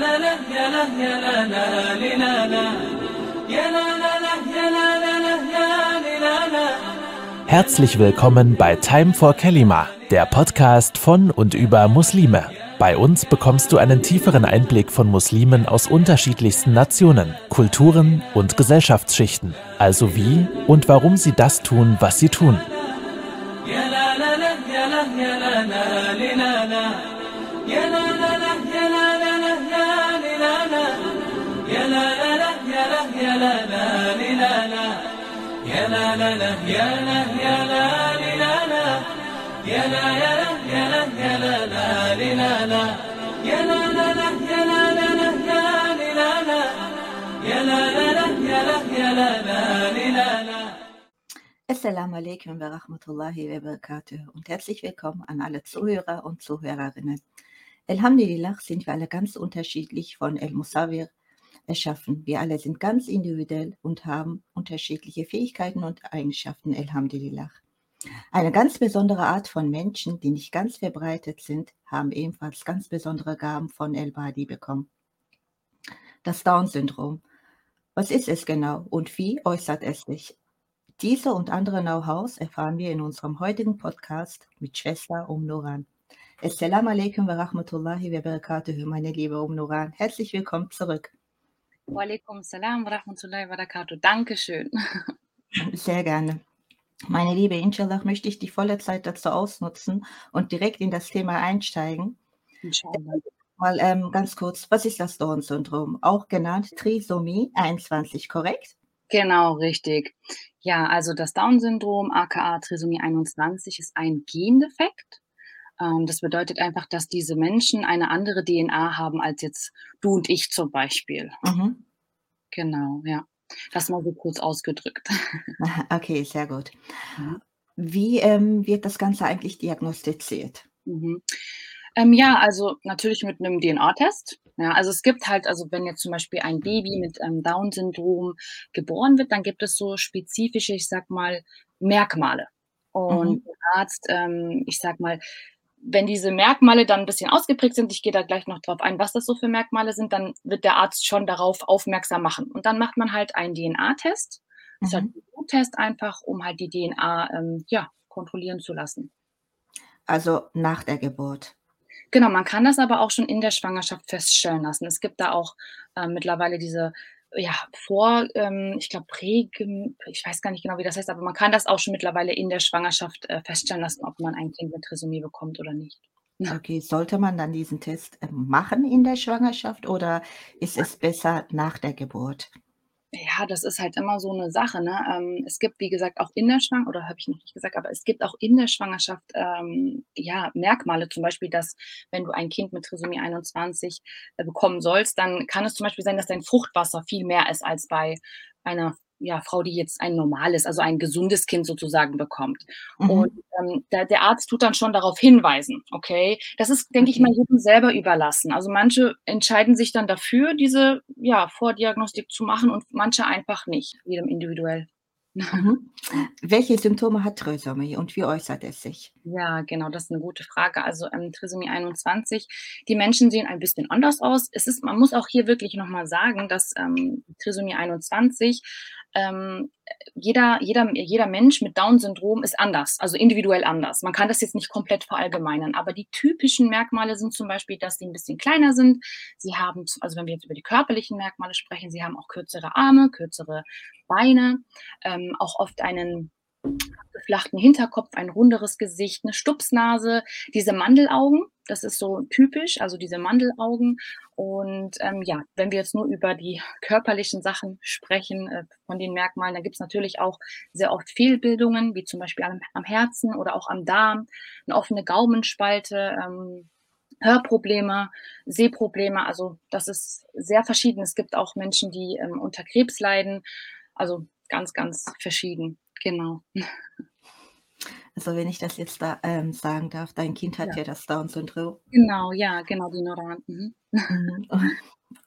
لا لا يا لا يا لا لا لي لا لا يا لا لا لا يا لا لا لا يا لي لا لا Herzlich willkommen bei Time for Kelima, der Podcast von und über Muslime. Bei uns bekommst du einen tieferen Einblick von Muslimen aus unterschiedlichsten Nationen, Kulturen und Gesellschaftsschichten. Also wie und warum sie das tun, was sie tun. يا لا لا لا لا يا لا لا لي لا لا يا لا لا لا يا لا يا لا لي لا لا يا لا يا لا يا لا يا لا لا لي لا لا يا لا لا لا يا لا لا لا يا لي لا لا يا لا لا لا يا لا يا لا لا لي لا لا Assalamu alaikum wa rahmatullahi wa barakatuh und herzlich willkommen an alle Zuhörer und Zuhörerinnen. Alhamdulillah sind wir alle ganz unterschiedlich von El Musawir erschaffen. Wir alle sind ganz individuell und haben unterschiedliche Fähigkeiten und Eigenschaften. Alhamdulillah. Eine ganz besondere Art von Menschen, die nicht ganz verbreitet sind, haben ebenfalls ganz besondere Gaben von El Badi bekommen. Das Down-Syndrom. Was ist es genau und wie äußert es sich? Diese und andere Know-hows erfahren wir in unserem heutigen Podcast mit Schwester Um Nuran. Assalamu alaikum wa rahmatullahi wa barakatuh, meine liebe Um Nuran. Herzlich willkommen zurück. Walaikum salam wa rahmatullahi wa barakatuh. Dankeschön. Sehr gerne. Meine Liebe, inshallah möchte ich die volle Zeit dazu ausnutzen und direkt in das Thema einsteigen. Inshallah. Mal ähm, ganz kurz, was ist das Down-Syndrom? Auch genannt Trisomie 21, korrekt? Genau, richtig. Ja, also das Down-Syndrom, aka Trisomie 21, ist ein Gendefekt. Ähm, das bedeutet einfach, dass diese Menschen eine andere DNA haben als jetzt du und ich zum Beispiel. Mhm. Genau, ja. Das mal so kurz ausgedrückt. Okay, sehr gut. Wie ähm, wird das Ganze eigentlich diagnostiziert? Mhm. Ähm, ja, also natürlich mit einem DNA-Test. Ja, also es gibt halt, also wenn jetzt zum Beispiel ein Baby mit ähm, Down-Syndrom geboren wird, dann gibt es so spezifische, ich sag mal, Merkmale. Und Mhm. der Arzt, ähm, ich sag mal, wenn diese Merkmale dann ein bisschen ausgeprägt sind, ich gehe da gleich noch drauf ein, was das so für Merkmale sind, dann wird der Arzt schon darauf aufmerksam machen. Und dann macht man halt einen DNA-Test. Das ist halt Mhm. ein Bluttest einfach, um halt die DNA ähm, ja, kontrollieren zu lassen. Also nach der Geburt. Genau, man kann das aber auch schon in der Schwangerschaft feststellen lassen. Es gibt da auch ähm, mittlerweile diese, ja, vor, ähm, ich glaube, Prägem, ich weiß gar nicht genau, wie das heißt, aber man kann das auch schon mittlerweile in der Schwangerschaft äh, feststellen lassen, ob man ein Kind mit Trisomie bekommt oder nicht. Okay, sollte man dann diesen Test ähm, machen in der Schwangerschaft oder ist es besser nach der Geburt? Ja, das ist halt immer so eine Sache, ne? Ähm, es gibt, wie gesagt, auch in der Schwangerschaft oder habe ich noch nicht gesagt, aber es gibt auch in der Schwangerschaft, ähm, ja, Merkmale, zum Beispiel, dass wenn du ein Kind mit Trisomie 21 äh, bekommen sollst, dann kann es zum Beispiel sein, dass dein Fruchtwasser viel mehr ist als bei einer, ja, Frau, die jetzt ein normales, also ein gesundes Kind sozusagen bekommt. Und, Mhm. ähm, der der Arzt tut dann schon darauf hinweisen, okay? Das ist, denke ich mal, Okay. jedem selber überlassen. Also, manche entscheiden sich dann dafür, diese, ja, Vordiagnostik zu machen und manche einfach nicht, jedem individuell. Mhm. Welche Symptome hat Trisomie und wie äußert es sich? Ja, genau, das ist 'ne gute Frage. Also, ähm, Trisomie 21, die Menschen sehen ein bisschen anders aus. Es ist man muss auch hier wirklich noch mal sagen, dass, ähm, Trisomie 21, ähm, äh, jeder jeder jeder Mensch mit Down-Syndrom ist anders, also individuell anders. Man kann das jetzt nicht komplett verallgemeinern, aber die typischen Merkmale sind zum Beispiel, dass sie 'n bisschen kleiner sind. Sie haben also, wenn wir jetzt über die körperlichen Merkmale sprechen, sie haben auch kürzere Arme, kürzere Beine, ähm, auch oft einen abgeflachten Hinterkopf, ein runderes Gesicht, 'ne Stupsnase, diese Mandelaugen, das ist so typisch, also diese Mandelaugen. Und, ähm, ja, wenn wir jetzt nur über die körperlichen Sachen sprechen, äh, von den Merkmalen, da gibt's natürlich auch sehr oft Fehlbildungen, wie zum Beispiel am am Herzen oder auch am Darm, 'ne offene Gaumenspalte, ähm, Hörprobleme, Sehprobleme. Also, das ist sehr verschieden. Es gibt auch Menschen, die, ähm, unter Krebs leiden, also ganz, ganz verschieden, genau. Also, wenn ich das jetzt da, ähm, sagen darf, dein Kind hat Ja. ja das Down-Syndrom. Genau, ja, genau, die Noran. Mhm. Mhm.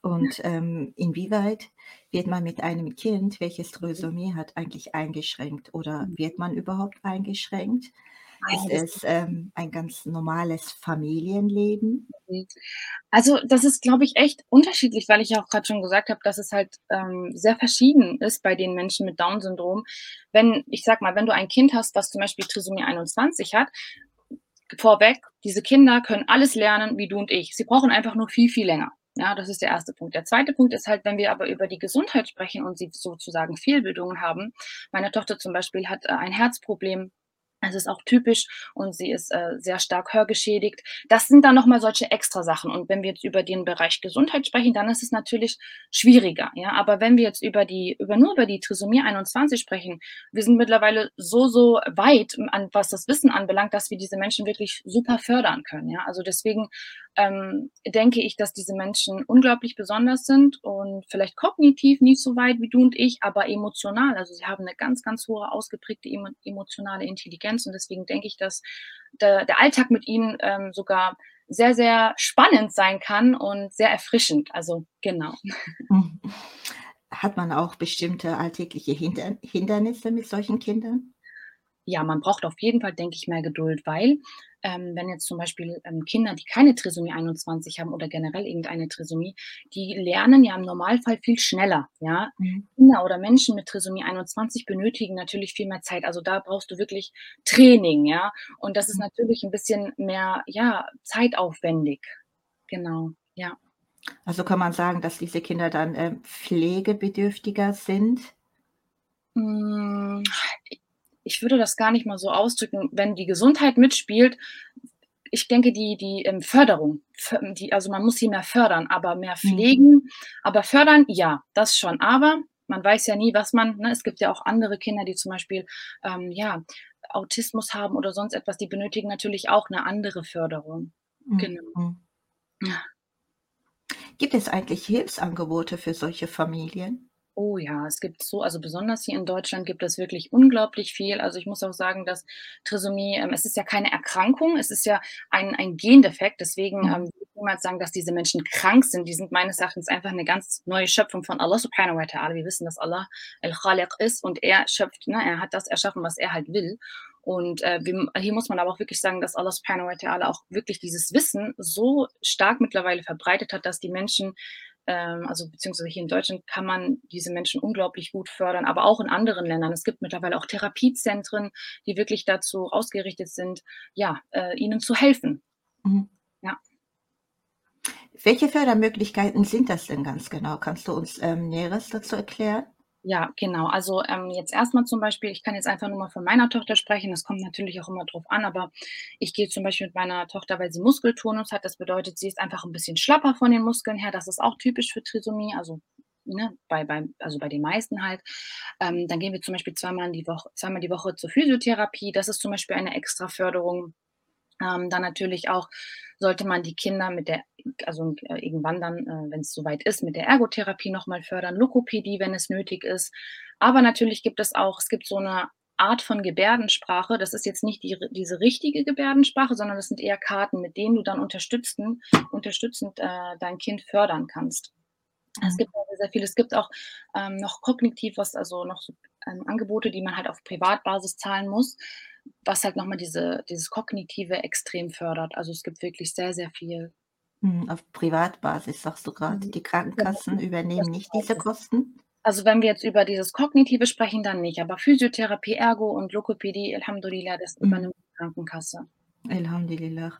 Und, ähm, inwieweit wird man mit einem Kind, welches Trisomie hat, eigentlich eingeschränkt oder Mhm. wird man überhaupt eingeschränkt? Ist es ähm, ein ganz normales Familienleben? Also, das ist, glaube ich, echt unterschiedlich, weil ich ja auch gerade schon gesagt habe, dass es halt, ähm, sehr verschieden ist bei den Menschen mit Down-Syndrom. Wenn ich sage mal, wenn du ein Kind hast, das zum Beispiel Trisomie 21 hat, vorweg, diese Kinder können alles lernen wie du und ich. Sie brauchen einfach nur viel, viel länger. Ja, das ist der erste Punkt. Der zweite Punkt ist halt, wenn wir aber über die Gesundheit sprechen und sie sozusagen Fehlbildungen haben. Meine Tochter zum Beispiel hat, äh, ein Herzproblem es ist auch typisch und sie ist äh, sehr stark hörgeschädigt. Das sind dann nochmal solche extra Sachen. Und wenn wir jetzt über den Bereich Gesundheit sprechen, dann ist es natürlich schwieriger. Ja, aber wenn wir jetzt über die, über nur über die Trisomie 21 sprechen, wir sind mittlerweile so, so weit, an, was das Wissen anbelangt, dass wir diese Menschen wirklich super fördern können. Ja, also deswegen ähm, denke ich, dass diese Menschen unglaublich besonders sind und vielleicht kognitiv nicht so weit wie du und ich, aber emotional. Also sie haben eine ganz, ganz hohe ausgeprägte emotionale Intelligenz und deswegen denke ich, dass der, der Alltag mit ihnen ähm, sogar sehr, sehr spannend sein kann und sehr erfrischend. Also genau. Hat man auch bestimmte alltägliche Hinder Hindernisse mit solchen Kindern? Ja, man braucht auf jeden Fall, denke ich, mehr Geduld, weil ähm, wenn jetzt zum Beispiel ähm, Kinder, die keine Trisomie 21 haben oder generell irgendeine Trisomie, die lernen ja im Normalfall viel schneller. Ja? Mhm. Kinder oder Menschen mit Trisomie 21 benötigen natürlich viel mehr Zeit. Also da brauchst du wirklich Training, ja. Und das ist mhm. natürlich ein bisschen mehr, ja, zeitaufwendig. Genau, ja. Also kann man sagen, dass diese Kinder dann äh, pflegebedürftiger sind? Ich würde das gar nicht mal so ausdrücken, wenn die Gesundheit mitspielt. Ich denke, die, die ähm, Förderung, die, also man muss sie mehr fördern, aber mehr mhm. pflegen. Mhm. Aber fördern, ja, das schon. Aber man weiß ja nie, was man, ne, es gibt ja auch andere Kinder, die zum Beispiel, ähm, ja, Autismus haben oder sonst etwas, die benötigen natürlich auch eine andere Förderung. Mhm. Genau. Gibt es eigentlich Hilfsangebote für solche Familien? Oh ja, es gibt so also besonders hier in Deutschland gibt es wirklich unglaublich viel. Also, ich muss auch sagen, dass Trisomie ähm, es ist ja keine Erkrankung, es ist ja ein ein Gendefekt. Deswegen, mhm. ähm, würde ich niemals sagen, dass diese Menschen krank sind. Die sind meines Erachtens einfach eine ganz neue Schöpfung von Allah subhanahu wa ta'ala. Wir wissen, dass Allah Al-Khaliq ist und er schöpft, ne? Er hat das erschaffen, was er halt will. Und äh, hier muss man aber auch wirklich sagen, dass Allah subhanahu wa ta'ala auch wirklich dieses Wissen so stark mittlerweile verbreitet hat, dass die Menschen ähm, also beziehungsweise hier in Deutschland kann man diese Menschen unglaublich gut fördern, aber auch in anderen Ländern. Es gibt mittlerweile auch Therapiezentren, die wirklich dazu ausgerichtet sind, ja, äh, ihnen zu helfen. Mhm. Ja. Welche Fördermöglichkeiten sind das denn ganz genau? Kannst du uns ähm, Näheres dazu erklären? Ja, genau. Also, ähm, jetzt erstmal zum Beispiel ich kann jetzt einfach nur mal von meiner Tochter sprechen, das kommt natürlich auch immer drauf an, aber ich gehe zum Beispiel mit meiner Tochter, weil sie Muskeltonus hat. Das bedeutet, sie ist einfach ein bisschen schlapper von den Muskeln her. Das ist auch typisch für Trisomie, also, ne, bei bei also, bei den meisten halt. Ähm, dann gehen wir zum Beispiel zweimal die Woche zweimal die Woche zur Physiotherapie. Das ist zum Beispiel eine extra Förderung. Ähm, dann natürlich auch sollte man die Kinder mit der also, äh, irgendwann dann, äh, wenn es soweit ist, mit der Ergotherapie noch mal fördern, Lokopädie, wenn es nötig ist. Aber natürlich gibt es auch es gibt so eine Art von Gebärdensprache. Das ist jetzt nicht die diese richtige Gebärdensprache, sondern das sind eher Karten, mit denen du dann unterstützen unterstützend, äh, dein Kind fördern kannst. Es mhm. gibt sehr, sehr viel. Es gibt auch, ähm, noch kognitiv was also noch so, ähm, Angebote, die man halt auf Privatbasis zahlen muss was halt nochmal diese dieses Kognitive extrem fördert. Also, es gibt wirklich sehr, sehr viel. Mhm, auf Privatbasis sagst du gerade. Mhm. Die Krankenkassen übernehmen nicht diese Kosten? Also, wenn wir jetzt über dieses Kognitive sprechen, dann nicht, aber Physiotherapie, Ergo und Lokopädie, Alhamdulillah, das mhm. übernimmt die Krankenkasse. Alhamdulillah.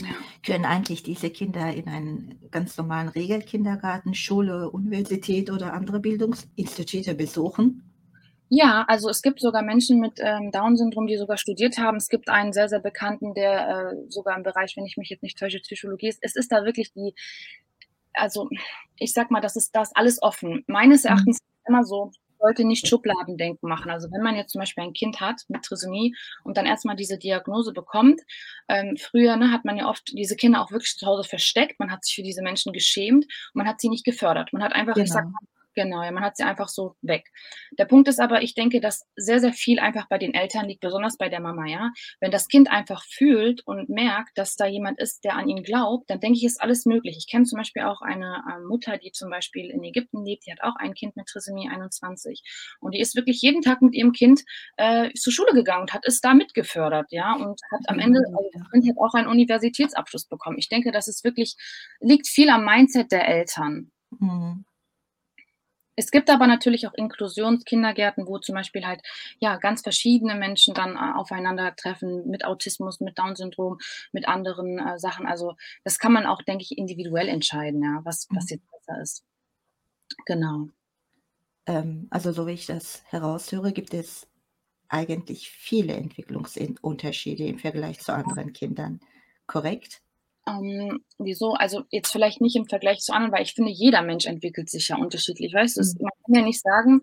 Ja. Können eigentlich diese Kinder in einen ganz normalen Regelkindergarten, Schule, Universität oder andere Bildungsinstitute besuchen? Ja, also es gibt sogar Menschen mit, ähm, Down-Syndrom, die sogar studiert haben. Es gibt einen sehr, sehr bekannten, der, äh, sogar im Bereich, wenn ich mich jetzt nicht täusche, Psychologie ist. Es ist da wirklich die also, ich sage mal, das ist da alles offen. Meines mhm. Erachtens mhm. immer so, sollte nicht Schubladendenken machen. Also, wenn man jetzt zum Beispiel ein Kind hat mit Trisomie und dann erst mal diese Diagnose bekommt ähm, früher, ne, hat man ja oft diese Kinder auch wirklich zu Hause versteckt. Man hat sich für diese Menschen geschämt und man hat sie nicht gefördert. Man hat einfach, ich sage Genau. mal Genau, ja, man hat sie einfach so weg. Der Punkt ist aber, ich denke, dass sehr, sehr viel einfach bei den Eltern liegt, besonders bei der Mama, ja. Wenn das Kind einfach fühlt und merkt, dass da jemand ist, der an ihn glaubt, dann denke ich, ist alles möglich. Ich kenne zum Beispiel auch eine äh, Mutter, die zum Beispiel in Ägypten lebt, die hat auch ein Kind mit Trisomie 21 und die ist wirklich jeden Tag mit ihrem Kind äh, zur Schule gegangen und hat es da mitgefördert, ja, und hat am Ende, also das Kind hat auch einen Universitätsabschluss bekommen. Ich denke, das ist wirklich, liegt viel am Mindset der Eltern. Mhm. Es gibt aber natürlich auch Inklusionskindergärten, wo zum Beispiel halt, ja, ganz verschiedene Menschen dann äh, aufeinandertreffen mit Autismus, mit Down-Syndrom, mit anderen äh, Sachen. Also das kann man auch, denke ich, individuell entscheiden, ja, was, was Mhm. jetzt besser ist. Genau. Ähm, also so wie ich das heraushöre, gibt es eigentlich viele Entwicklungsunterschiede im Vergleich zu anderen Kindern. Korrekt? Ähm, wieso? Also jetzt vielleicht nicht im Vergleich zu anderen, weil ich finde, jeder Mensch entwickelt sich ja unterschiedlich. Weißt du, Mhm. man kann ja nicht sagen,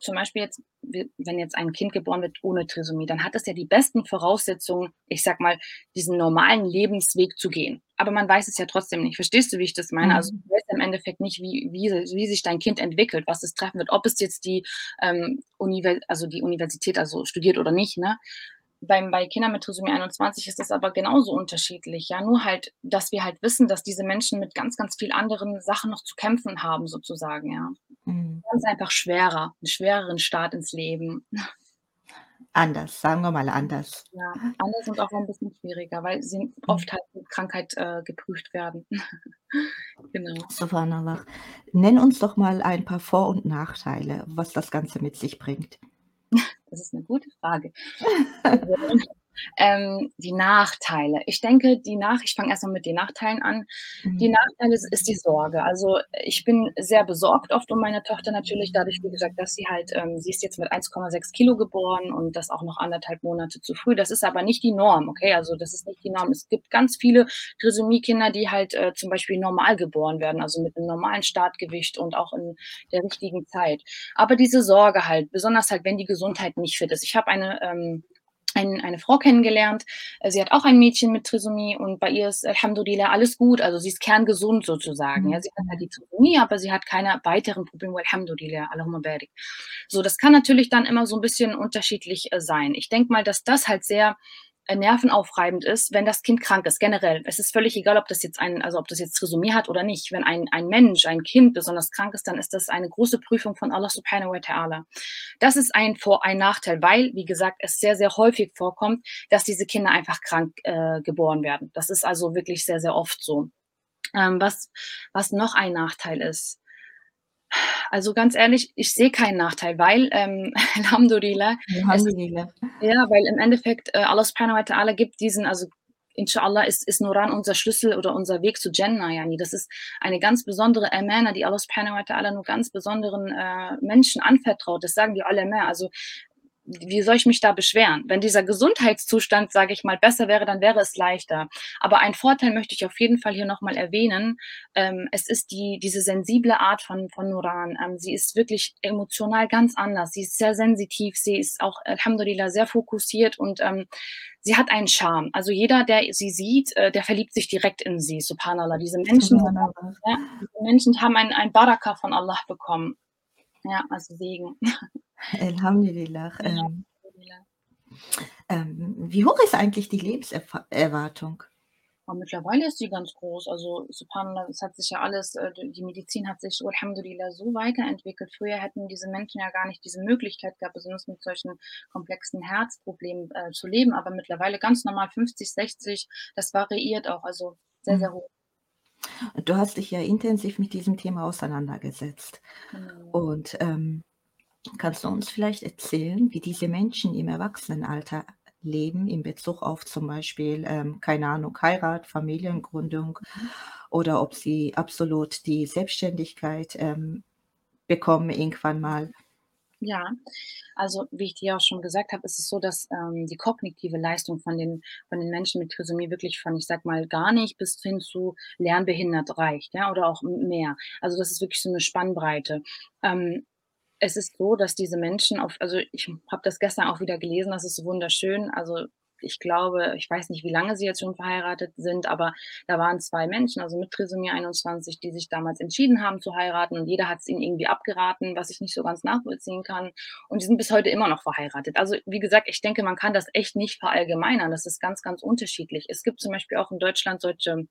zum Beispiel jetzt, wenn jetzt ein Kind geboren wird ohne Trisomie, dann hat es ja die besten Voraussetzungen, ich sag mal, diesen normalen Lebensweg zu gehen. Aber man weiß es ja trotzdem nicht. Verstehst du, wie ich das meine? Also Mhm. du weißt im Endeffekt nicht, wie, wie, wie sich dein Kind entwickelt, was es treffen wird, ob es jetzt die, ähm, Univers also die Universität also studiert oder nicht, ne? Beim, bei Kindern mit Trisomie 21 ist das aber genauso unterschiedlich. Ja, nur halt, dass wir halt wissen, dass diese Menschen mit ganz, ganz viel anderen Sachen noch zu kämpfen haben, sozusagen, ja. Mhm. Ganz einfach schwerer, einen schwereren Start ins Leben. Anders, sagen wir mal anders. Ja, anders und auch ein bisschen schwieriger, weil sie Mhm. oft halt mit Krankheit äh, geprüft werden. genau. Subhanallah. Nenn uns doch mal ein paar Vor- und Nachteile, was das Ganze mit sich bringt. Das ist eine gute Frage. Ähm, die Nachteile. Ich denke, die nach ich fange erst mal mit den Nachteilen an. Die Mhm. Nachteile ist ist die Sorge. Also, ich bin sehr besorgt oft um meine Tochter natürlich dadurch, wie gesagt, dass sie halt ähm, sie ist jetzt mit 1,6 Kilo geboren und das auch noch 1,5 Monate zu früh. Das ist aber nicht die Norm, okay? Also, das ist nicht die Norm. Es gibt ganz viele Trisomie-Kinder, die halt, äh, zum Beispiel normal geboren werden, also mit 'nem normalen Startgewicht und auch in der richtigen Zeit. Aber diese Sorge halt, besonders halt, wenn die Gesundheit nicht fit ist. Ich habe eine, ähm ein eine Frau kennengelernt, äh, sie hat auch ein Mädchen mit Trisomie und bei ihr ist Alhamdulillah alles gut, also sie ist kerngesund sozusagen, ja. Mhm. Sie hat halt die Trisomie, aber sie hat keine weiteren Probleme, Alhamdulillah, Allahumma barik. So, das kann natürlich dann immer so 'n bisschen unterschiedlich, äh, sein. Ich denke mal, dass das halt sehr, nervenaufreibend ist, wenn das Kind krank ist, generell. Es ist völlig egal, ob das jetzt ein also ob das jetzt Trisomie hat oder nicht. Wenn ein ein Mensch, ein Kind besonders krank ist, dann ist das eine große Prüfung von Allah Subhanahu wa Ta'ala. Das ist ein Vor ein Nachteil, weil, wie gesagt, es sehr, sehr häufig vorkommt, dass diese Kinder einfach krank, äh, geboren werden. Das ist also wirklich sehr, sehr oft so. Ähm, was was noch ein Nachteil ist also ganz ehrlich, ich sehe keinen Nachteil, weil, ähm, Alhamdulillah, es Alhamdulillah. ja, weil im Endeffekt, äh, Allah Subhanahu wa Ta'ala gibt diesen also Inschaallah ist ist Nuran unser Schlüssel oder unser Weg zu Jannah, yani. Das ist eine ganz besondere Amana, die Allah Subhanahu wa Ta'ala nur ganz besonderen, äh, Menschen anvertraut. Das sagen die Ulama. Also, wie soll ich mich da beschweren? Wenn dieser Gesundheitszustand, sage ich mal, besser wäre, dann wäre es leichter. Aber einen Vorteil möchte ich auf jeden Fall hier noch mal erwähnen. Ähm, es ist die diese sensible Art von von Nuran. Ähm, sie ist wirklich emotional ganz anders. Sie ist sehr sensitiv. Sie ist auch Alhamdulillah sehr fokussiert und, ähm, sie hat einen Charme. Also jeder, der sie sieht, äh, der verliebt sich direkt in sie, Subhanallah. Diese Menschen Subhanallah. ja, diese Menschen haben ein ein Baraka von Allah bekommen. Ja, also Segen. Ja, Ähm, Alhamdulillah. ähm, wie hoch ist eigentlich die Lebenserfa Erwartung? Aber mittlerweile ist sie ganz groß. Also Subhanallah, es hat sich ja alles äh, die Medizin hat sich Alhamdulillah so weiterentwickelt. Früher hätten diese Menschen ja gar nicht diese Möglichkeit gehabt, besonders mit solchen komplexen Herzproblemen, äh, zu leben. Aber mittlerweile ganz normal 50, 60, das variiert auch, also sehr, sehr Mhm. hoch. Du hast dich ja intensiv mit diesem Thema auseinandergesetzt. Genau. Und, ähm, kannst du uns vielleicht erzählen, wie diese Menschen im Erwachsenenalter leben in Bezug auf zum Beispiel, ähm, keine Ahnung, Heirat, Familiengründung Mhm. oder ob sie absolut die Selbstständigkeit, ähm, bekommen irgendwann mal? Ja, also wie ich dir auch schon gesagt habe, ist es so, dass, ähm, die kognitive Leistung von den von den Menschen mit Trisomie wirklich von, ich sage mal, gar nicht bis hin zu lernbehindert reicht, ja, oder auch mehr. Also, das ist wirklich so 'ne Spannbreite. Ähm, es ist so, dass diese Menschen auf also, ich habe das gestern auch wieder gelesen, das ist wunderschön. Also, ich glaube, ich weiß nicht, wie lange sie jetzt schon verheiratet sind, aber da waren zwei Menschen, also mit Trisomie 21, die sich damals entschieden haben zu heiraten und jeder hat es ihnen irgendwie abgeraten, was ich nicht so ganz nachvollziehen kann. Und die sind bis heute immer noch verheiratet. Also wie gesagt, ich denke, man kann das echt nicht verallgemeinern. Das ist ganz, ganz unterschiedlich. Es gibt zum Beispiel auch in Deutschland solche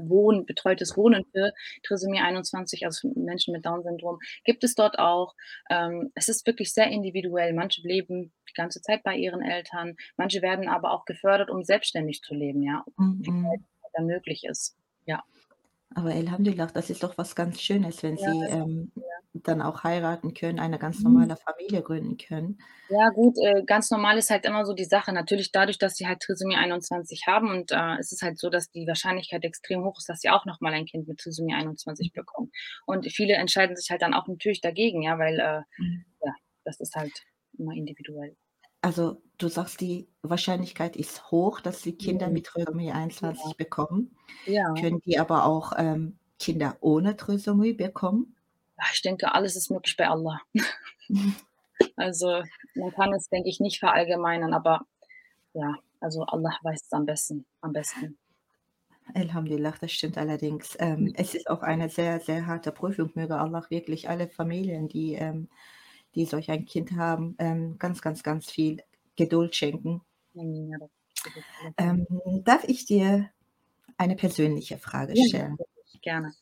Wohnen, betreutes Wohnen für Trisomie 21, also für Menschen mit Down-Syndrom, gibt es dort auch. Ähm, es ist wirklich sehr individuell. Manche leben die ganze Zeit bei ihren Eltern, manche werden aber auch gefördert, um selbstständig zu leben, ja, Mhm. dann möglich ist. Ja. Aber Alhamdulillah, das ist doch was ganz Schönes, wenn Ja, Sie, ähm, ja. Dann auch heiraten können, eine ganz Mhm. normale Familie gründen können. Ja gut, äh, ganz normal ist halt immer so die Sache. Natürlich dadurch, dass sie halt Trisomie 21 haben und, äh, es ist halt so, dass die Wahrscheinlichkeit extrem hoch ist, dass sie auch noch mal ein Kind mit Trisomie 21 bekommen. Und viele entscheiden sich halt dann auch natürlich dagegen, ja, weil, äh, Mhm. ja, das ist halt immer individuell. Also, du sagst, die Wahrscheinlichkeit ist hoch, dass Sie Kinder Mhm. mit Trisomie Ja. 21 bekommen. Ja. Können die aber auch, ähm, Kinder ohne Trisomie bekommen? Ja, ich denke, alles ist möglich bei Allah. Also, man kann es, denke ich, nicht verallgemeinern, aber ja, also Allah weiß es am besten am besten. Alhamdulillah, das stimmt allerdings. Ähm, Mhm. es ist auch eine sehr, sehr harte Prüfung. Möge Allah wirklich alle Familien, die, ähm die solch ein Kind haben, ähm, ganz, ganz, ganz viel Geduld schenken. Ja. Ähm, darf ich dir eine persönliche Frage Ja, stellen? natürlich, gerne.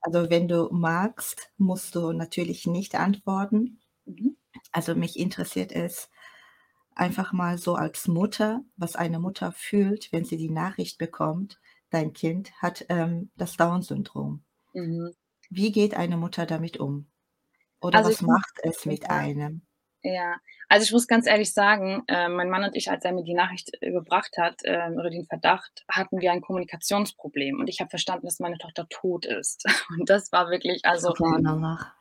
Also, wenn du magst, musst du natürlich nicht antworten. Mhm. Also, mich interessiert es einfach mal so als Mutter, was eine Mutter fühlt, wenn sie die Nachricht bekommt, dein Kind hat, ähm, das Down-Syndrom. Mhm. Wie geht eine Mutter damit um? Oder Also, was macht es mit einem? Ja, also ich muss ganz ehrlich sagen, äh, mein Mann und ich, als er mir die Nachricht überbracht hat, ähm, oder den Verdacht, hatten wir ein Kommunikationsproblem und ich habe verstanden, dass meine Tochter tot ist. Und das war wirklich also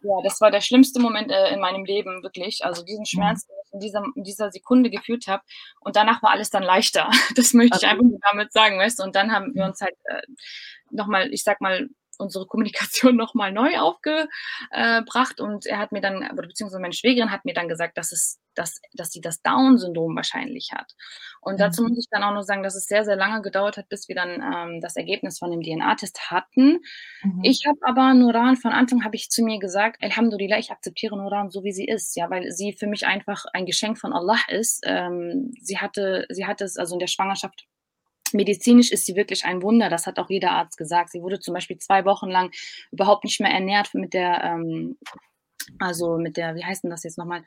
ja, das war der schlimmste Moment, äh, in meinem Leben, wirklich. Also diesen. Schmerz, den ich in dieser in dieser Sekunde gefühlt habe und danach war alles dann leichter. Das möchte ich einfach Okay. nur damit sagen, weißt du? Und dann haben wir uns halt, äh, noch mal, ich sage mal, unsere Kommunikation noch mal neu aufge äh, und er hat mir dann oder beziehungsweise meine Schwägerin hat mir dann gesagt, dass es dass dass sie das Down-Syndrom wahrscheinlich hat. Und dazu Mhm. muss ich dann auch noch sagen, dass es sehr, sehr lange gedauert hat, bis wir dann, ähm, das Ergebnis von dem DNA-Test hatten. Mhm. Ich habe aber Nuran von Anfang habe ich zu mir gesagt: „Alhamdulillah, ich akzeptiere Nuran so, wie sie ist“, ja, weil sie für mich einfach ein Geschenk von Allah ist. Ähm, sie hatte sie hatte es also in der Schwangerschaft medizinisch ist sie wirklich ein Wunder, das hat auch jeder Arzt gesagt. Sie wurde zum Beispiel 2 Wochen lang überhaupt nicht mehr ernährt mit der, ähm also mit der wie heißt denn das jetzt noch mal?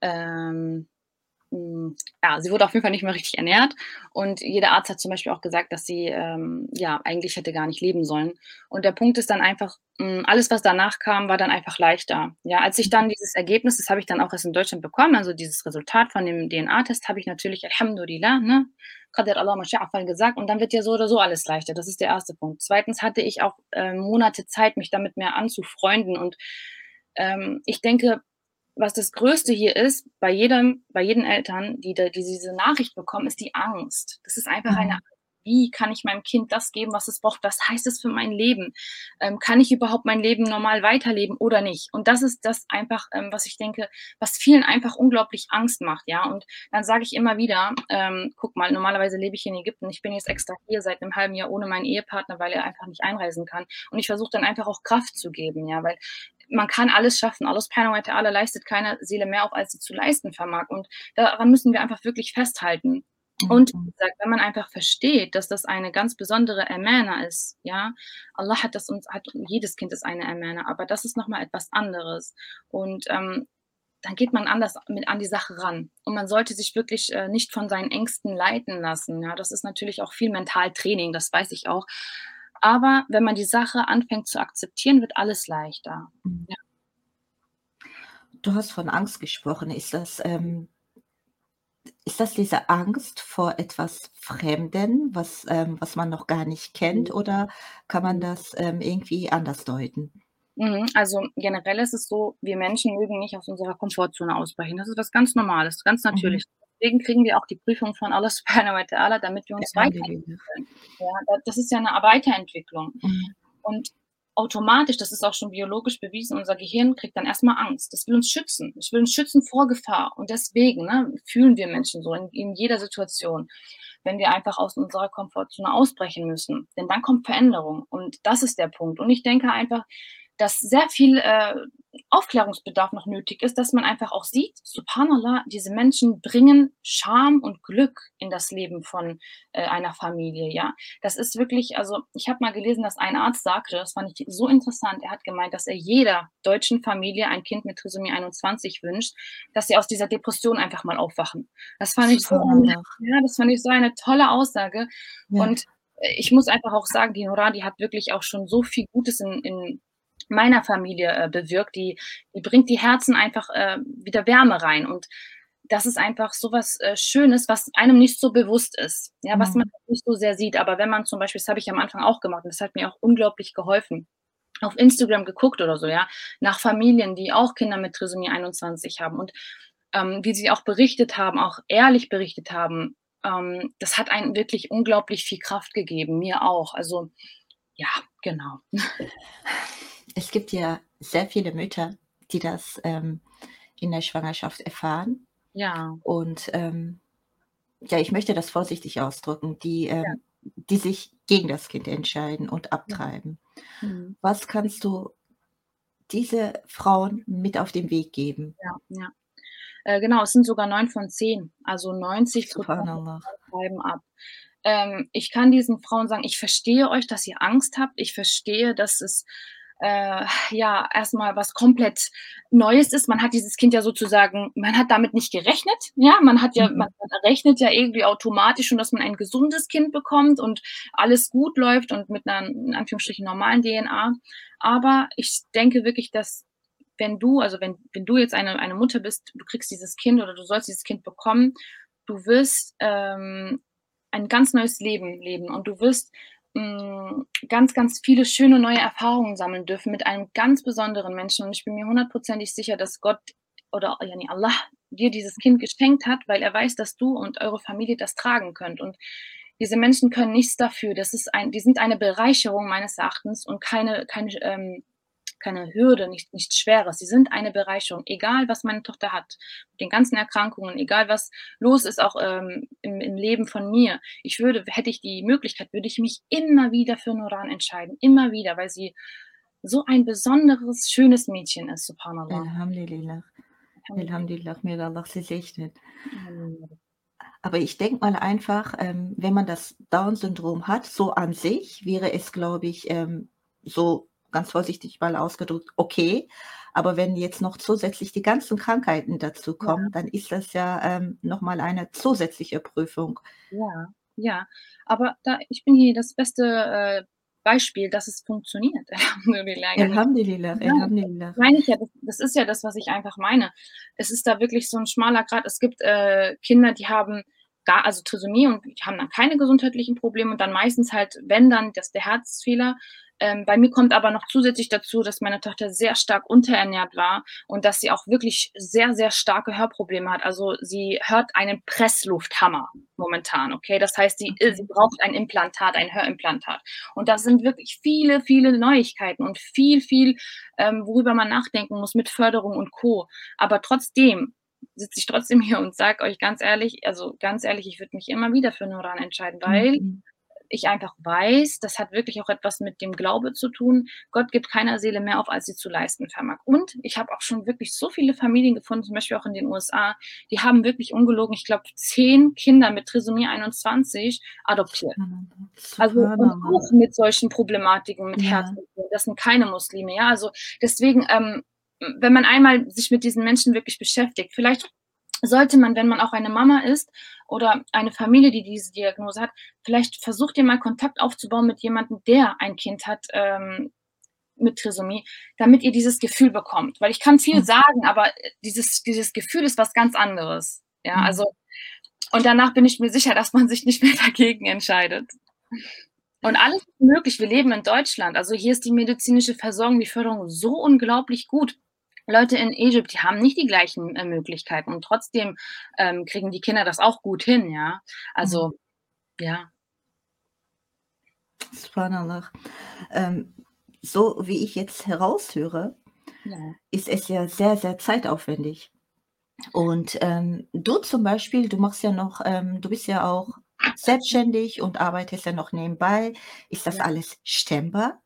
Ähm, hm, ja, sie wurde auf jeden Fall nicht mehr richtig ernährt und jeder Arzt hat zum Beispiel auch gesagt, dass sie, ähm, ja, eigentlich hätte gar nicht leben sollen. Und der Punkt ist dann einfach, hm, alles, was danach kam, war dann einfach leichter. Ja, als ich dann dieses Ergebnis das habe ich dann auch erst in Deutschland bekommen, also dieses Resultat von dem DNA-Test habe ich natürlich Alhamdulillah, ne, Qadar Allah ma sha'a fa'al gesagt und dann wird ja so oder so alles leichter. Das ist der erste Punkt. Zweitens hatte ich auch, ähm, Monate Zeit, mich damit mehr anzufreunden und, ähm, ich denke, was das Größte hier ist, bei jedem bei jeden Eltern, die die diese Nachricht bekommen, ist die Angst. Das ist einfach eine Mhm. Wie kann ich meinem Kind das geben, was es braucht? Was heißt es für mein Leben? Ähm, kann ich überhaupt mein Leben normal weiterleben oder nicht? Und das ist das einfach, ähm, was ich denke, was vielen einfach unglaublich Angst macht, ja? Und dann sage ich immer wieder, ähm: „Guck mal, normalerweise lebe ich in Ägypten. Ich bin jetzt extra hier seit 'nem halben Jahr ohne meinen Ehepartner, weil er einfach nicht einreisen kann.“ Und ich versuche dann einfach auch Kraft zu geben, ja, weil man kann alles schaffen. Allah Subhanahu wa Ta'ala leistet keiner Seele mehr auf, als sie zu leisten vermag. Und daran müssen wir einfach wirklich festhalten. Und wie Mhm. gesagt, wenn man einfach versteht, dass das eine ganz besondere Amana ist, ja? Allah hat das uns hat jedes Kind ist eine Amana, aber das ist noch mal etwas anderes. Und, ähm, dann geht man anders mit an die Sache ran. Und man sollte sich wirklich, äh, nicht von seinen Ängsten leiten lassen, ja? Das ist natürlich auch viel Mentaltraining, das weiß ich auch. Aber wenn man die Sache anfängt zu akzeptieren, wird alles leichter. Mhm. Ja. Du hast von Angst gesprochen. Ist das, ähm ist das diese Angst vor etwas Fremden, was, ähm was man noch gar nicht kennt, Mhm. oder kann man das, ähm, irgendwie anders deuten? Mhm, also generell ist es so, wir Menschen mögen nicht aus unserer Komfortzone ausbrechen. Das ist was ganz Normales, ganz Mhm. natürlich. Deswegen kriegen wir auch die Prüfung von Allah Subhanahu wa Ta'ala, damit wir uns weiterentwickeln Alhamdulillah. können. Ja, da das ist ja 'ne Weiterentwicklung. Mhm. Und automatisch, das ist auch schon biologisch bewiesen, unser Gehirn kriegt dann erstmal Angst. Das will uns schützen. Es will uns schützen vor Gefahr. Und deswegen ne, fühlen wir Menschen so in, in jeder Situation, wenn wir einfach aus unserer Komfortzone ausbrechen müssen. Denn dann kommt Veränderung. Und das ist der Punkt. Und ich denke einfach, dass sehr viel äh, Aufklärungsbedarf noch nötig ist, dass man einfach auch sieht, subhanallah, diese Menschen bringen Charme und Glück in das Leben von äh, einer Familie, ja. Das ist wirklich, also ich habe mal gelesen, dass ein Arzt sagte, das fand ich so interessant, er hat gemeint, dass er jeder deutschen Familie ein Kind mit Trisomie 21 wünscht, dass sie aus dieser Depression einfach mal aufwachen. Das fand ich so, eine, ja, das fand ich so eine tolle Aussage ja. und äh, ich muss einfach auch sagen, die Nora, die hat wirklich auch schon so viel Gutes in, in meiner Familie äh, bewirkt. Die, die bringt die Herzen einfach äh, wieder Wärme rein. Und das ist einfach so was äh, Schönes, was einem nicht so bewusst ist, ja, was mhm. man nicht so sehr sieht. Aber wenn man zum Beispiel, das habe ich am Anfang auch gemacht und das hat mir auch unglaublich geholfen, auf Instagram geguckt oder so, ja, nach Familien, die auch Kinder mit Trisomie 21 haben und ähm, wie sie auch berichtet haben, auch ehrlich berichtet haben, ähm, das hat einen wirklich unglaublich viel Kraft gegeben, mir auch. Also ja, genau. Es gibt ja sehr viele Mütter, die das ähm, in der Schwangerschaft erfahren. Ja. Und ähm, ja, ich möchte das vorsichtig ausdrücken, die, ähm, ja. die sich gegen das Kind entscheiden und abtreiben. Mhm. Was kannst du diese Frauen mit auf den Weg geben? Ja, ja. Äh, genau, es sind sogar neun von zehn, also 90 Prozent treiben ab. Ähm, ich kann diesen Frauen sagen, ich verstehe euch, dass ihr Angst habt. Ich verstehe, dass es äh, ja erstmal was komplett Neues ist. Man hat dieses Kind ja sozusagen, man hat damit nicht gerechnet. Ja, man hat ja, mhm. man, rechnet ja irgendwie automatisch schon, dass man ein gesundes Kind bekommt und alles gut läuft und mit einer in Anführungsstrichen normalen DNA. Aber ich denke wirklich, dass wenn du, also wenn, wenn du jetzt eine, eine Mutter bist, du kriegst dieses Kind oder du sollst dieses Kind bekommen, du wirst ähm, ein ganz neues Leben leben und du wirst ganz, ganz viele schöne neue Erfahrungen sammeln dürfen mit einem ganz besonderen Menschen. Und ich bin mir hundertprozentig sicher, dass Gott oder yani Allah dir dieses Kind geschenkt hat, weil er weiß, dass du und eure Familie das tragen könnt. Und diese Menschen können nichts dafür. Das ist ein, die sind eine Bereicherung meines Erachtens und keine, keine ähm, keine Hürde, nicht, nichts Schweres. Sie sind eine Bereicherung, egal was meine Tochter hat, mit den ganzen Erkrankungen, egal was los ist, auch ähm, im, im, Leben von mir. Ich würde, hätte ich die Möglichkeit, würde ich mich immer wieder für Nuran entscheiden, immer wieder, weil sie so ein besonderes, schönes Mädchen ist, subhanallah. Alhamdulillah. Alhamdulillah, mir Allah sie segnet. Aber ich denke mal einfach, ähm, wenn man das Down-Syndrom hat, so an sich wäre es, glaube ich, ähm, so ganz vorsichtig mal ausgedrückt, okay. Aber wenn jetzt noch zusätzlich die ganzen Krankheiten dazu kommen, ja. dann ist das ja ähm, nochmal eine zusätzliche Prüfung. Ja, ja. Aber da, ich bin hier das beste äh, Beispiel, dass es funktioniert. Alhamdulillah. Alhamdulillah. Meine ich ja, das, das, ist ja das, was ich einfach meine. Es ist da wirklich so ein schmaler Grad. Es gibt äh, Kinder, die haben gar, also Trisomie und haben dann keine gesundheitlichen Probleme und dann meistens halt, wenn dann, das der Herzfehler ähm, bei mir kommt aber noch zusätzlich dazu, dass meine Tochter sehr stark unterernährt war und dass sie auch wirklich sehr, sehr starke Hörprobleme hat. Also sie hört einen Presslufthammer momentan, okay? Das heißt, sie, sie braucht ein Implantat, ein Hörimplantat. Und das sind wirklich viele, viele Neuigkeiten und viel, viel, ähm, worüber man nachdenken muss mit Förderung und Co. Aber trotzdem sitze ich trotzdem hier und sage euch ganz ehrlich, also ganz ehrlich, ich würde mich immer wieder für Nuran entscheiden, weil mhm ich einfach weiß, das hat wirklich auch etwas mit dem Glaube zu tun. Gott gibt keiner Seele mehr auf, als sie zu leisten vermag. Und ich habe auch schon wirklich so viele Familien gefunden, zum Beispiel auch in den USA, die haben wirklich ungelogen, ich glaube, zehn Kinder mit Trisomie 21 adoptiert. Also und auch mit solchen Problematiken, mit ja. Herzen. Das sind keine Muslime, ja. Also deswegen, ähm, wenn man einmal sich mit diesen Menschen wirklich beschäftigt, vielleicht sollte man, wenn man auch eine Mama ist oder eine Familie, die diese Diagnose hat, vielleicht versucht ihr mal Kontakt aufzubauen mit jemandem, der ein Kind hat ähm, mit Trisomie, damit ihr dieses Gefühl bekommt. Weil ich kann viel mhm. sagen, aber dieses, dieses Gefühl ist was ganz anderes. Ja, mhm. also, und danach bin ich mir sicher, dass man sich nicht mehr dagegen entscheidet. Und alles ist möglich. Wir leben in Deutschland. Also hier ist die medizinische Versorgung, die Förderung so unglaublich gut. Leute in Ägypten, die haben nicht die gleichen äh, Möglichkeiten und trotzdem ähm, kriegen die Kinder das auch gut hin, ja. Also, mhm. ja. Subhanallah. Ähm, so wie ich jetzt heraushöre, Ja. ist es ja sehr, sehr zeitaufwendig. Und ähm, du zum Beispiel, du machst ja noch, ähm, du bist ja auch selbstständig und arbeitest ja noch nebenbei. Ist das Ja. alles stemmbar?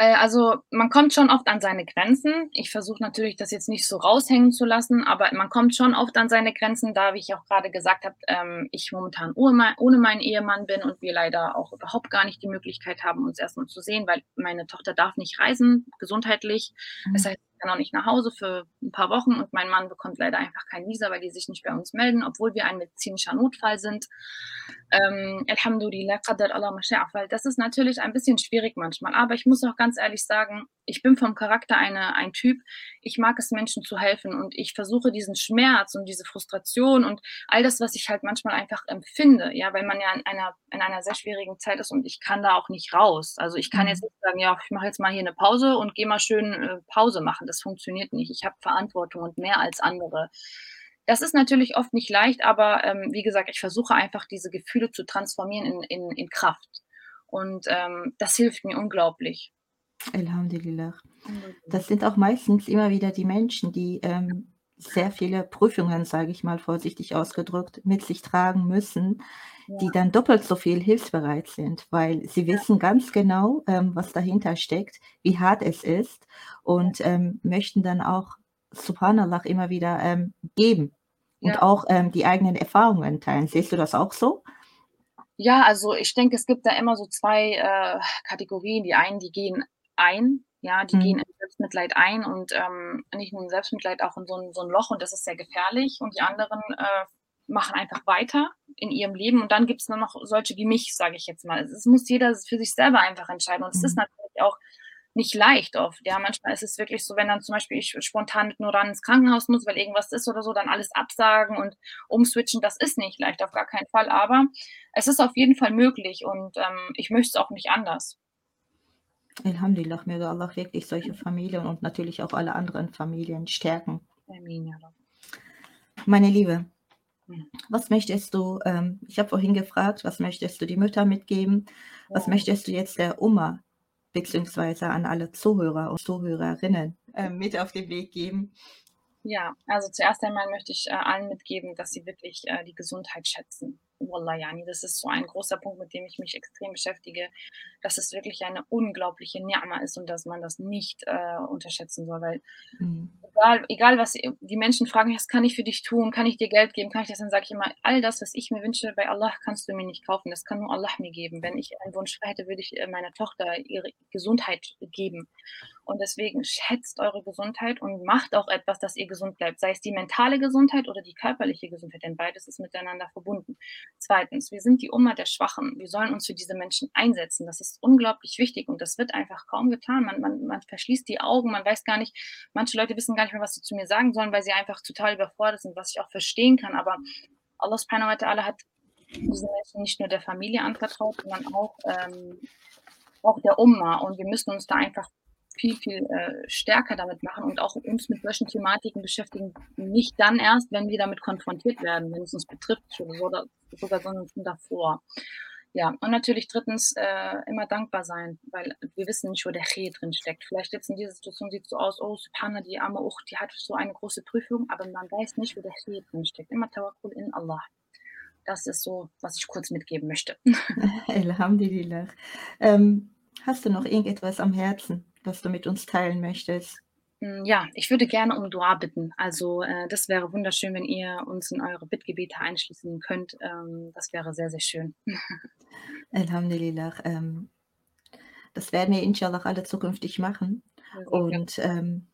Äh, also, man kommt schon oft an seine Grenzen. Ich versuche natürlich, das jetzt nicht so raushängen zu lassen, aber man kommt schon oft an seine Grenzen, da, wie ich auch gerade gesagt habe, ähm, ich momentan ohne, mei ohne meinen Ehemann bin und wir leider auch überhaupt gar nicht die Möglichkeit haben, uns erstmal zu sehen, weil meine Tochter darf nicht reisen, gesundheitlich. Das Mhm. heißt, ich kann auch nicht nach Hause für ein paar Wochen und mein Mann bekommt leider einfach kein Visa, weil die sich nicht bei uns melden, obwohl wir ein medizinischer Notfall sind. Ähm, Alhamdulillah, Qadar Allah ma sha'a fa'al. Das ist natürlich ein bisschen schwierig manchmal, aber ich muss auch ganz ehrlich sagen, ich bin vom Charakter eine ein Typ, ich mag es, Menschen zu helfen und ich versuche diesen Schmerz und diese Frustration und all das, was ich halt manchmal einfach empfinde, ja, weil man ja in einer in einer sehr schwierigen Zeit ist und ich kann da auch nicht raus. Also, ich kann jetzt Mhm. nicht sagen: „Ja, ich mache jetzt mal hier 'ne Pause und gehe mal schön, äh, Pause machen.“ Das funktioniert nicht. Ich habe Verantwortung und mehr als andere. Das ist natürlich oft nicht leicht, aber, ähm, wie gesagt, ich versuche einfach, diese Gefühle zu transformieren in in in Kraft. Und, ähm, das hilft mir unglaublich. Alhamdulillah. Das sind auch meistens immer wieder die Menschen, die, ähm, sehr viele Prüfungen, sage ich mal vorsichtig ausgedrückt, mit sich tragen müssen, die Ja. dann doppelt so viel hilfsbereit sind, weil sie wissen ganz genau, ähm, was dahinter steckt, wie hart es ist und, ähm, möchten dann auch, Subhanallah, immer wieder, ähm, geben und Ja. auch, ähm, die eigenen Erfahrungen teilen. Siehst du das auch so? Ja, also, ich denke, es gibt da immer so 2, äh, Kategorien. Die einen, die gehen ein, ja, die gehen Mhm. in Selbstmitleid ein und, ähm, nicht nur in Selbstmitleid, auch in so 'n so 'n Loch und das ist sehr gefährlich und die anderen, äh, machen einfach weiter in ihrem Leben und dann gibt's nur noch solche wie mich, sage ich jetzt mal. Es muss jeder für sich selber einfach entscheiden und es ist Mhm. natürlich auch nicht leicht oft. Ja, manchmal ist es wirklich so, wenn dann zum Beispiel ich spontan mit Nuran ins Krankenhaus muss, weil irgendwas ist oder so, dann alles absagen und umswitchen, das ist nicht leicht, auf gar keinen Fall, aber es ist auf jeden Fall möglich und, ähm, ich möchte es auch nicht anders. Alhamdulillah, möge Allah wirklich solche Familien und natürlich auch alle anderen Familien stärken. Meine Liebe, Mhm. was möchtest du ähm, ich habe vorhin gefragt, was möchtest du die Mütter mitgeben? Was Ja. möchtest du jetzt der Umma beziehungsweise an alle Zuhörer und Zuhörerinnen, ähm, mit auf den Weg geben? Ja, also, zuerst einmal möchte ich, äh, allen mitgeben, dass sie wirklich, äh, die Gesundheit schätzen. Wallah, yani, das ist so ein großer Punkt, mit dem ich mich extrem beschäftige, dass es wirklich eine unglaubliche Ni'ma ist und dass man das nicht, äh, unterschätzen soll, weil Mhm. egal egal was die Menschen fragen: „Was kann ich für dich tun? Kann ich dir Geld geben? Kann ich das?“ Dann sage ich immer: „All das, was ich mir wünsche, bei Allah kannst du mir nicht kaufen. Das kann nur Allah mir geben. Wenn ich einen Wunsch hätte, würde ich, äh, meiner Tochter ihre Gesundheit geben.“ Und deswegen schätzt eure Gesundheit und macht auch etwas, dass ihr gesund bleibt, sei es die mentale Gesundheit oder die körperliche Gesundheit, denn beides ist miteinander verbunden. 2. Wir sind die Umma der Schwachen. Wir sollen uns für diese Menschen einsetzen. Das ist unglaublich wichtig und das wird einfach kaum getan. Man man man verschließt die Augen, man weiß gar nicht manche Leute wissen gar nicht mehr, was sie zu mir sagen sollen, weil sie einfach total überfordert sind, was ich auch verstehen kann, aber Allah Subhanahu wa hat diese Menschen nicht nur der Familie anvertraut, sondern auch, ähm, auch der Umma und wir müssen uns da einfach viel, viel, äh, stärker damit machen und auch uns mit solchen Thematiken beschäftigen. Nicht dann erst, wenn wir damit konfrontiert werden, wenn es uns betrifft oder sogar, schon davor. Ja, und natürlich 3. äh, immer dankbar sein, weil wir wissen nicht, wo der Khair drin steckt. Vielleicht jetzt in dieser Situation sieht's so aus: „Oh, Subhanallah, die arme Ucht, die hat so eine große Prüfung“, aber man weiß nicht, wo der Khair drin steckt. Immer Tawakkul in Allah. Das ist so, was ich kurz mitgeben möchte. Alhamdulillah. Ähm, hast du noch irgendetwas am Herzen, was du mit uns teilen möchtest? Hm, ja, ich würde gerne um Dua bitten. Also, äh, das wäre wunderschön, wenn ihr uns in eure Bittgebete einschließen könnt. Ähm, das wäre sehr, sehr schön. Alhamdulillah. Ähm, das werden wir Inshallah alle zukünftig machen. Und, ähm,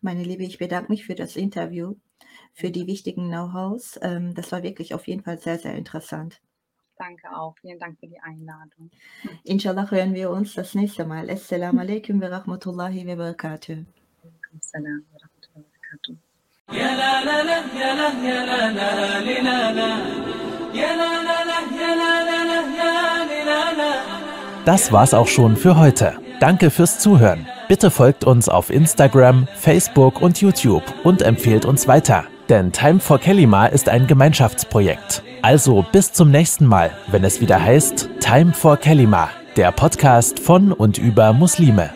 meine Liebe, ich bedanke mich für das Interview, für die wichtigen Know-hows. Ähm, das war wirklich auf jeden Fall sehr, sehr interessant. Danke auch. Vielen Dank für die Einladung. Inshallah hören wir uns das nächste Mal. Assalamu alaikum wa rahmatullahi wa barakatuh. Walaikum Salam wa rahmatullahi wa barakatuh. يا لا لا لا يا لا يا لا لا لي لا لا يا لا لا لا يا لا لا لا يا لي لا لا Das war's auch schon für heute. Danke fürs Zuhören. Bitte folgt uns auf Instagram, Facebook und YouTube und empfehlt uns weiter. Denn Time for Kelima ist ein Gemeinschaftsprojekt. Also bis zum nächsten Mal, wenn es wieder heißt Time for Kelima, der Podcast von und über Muslime.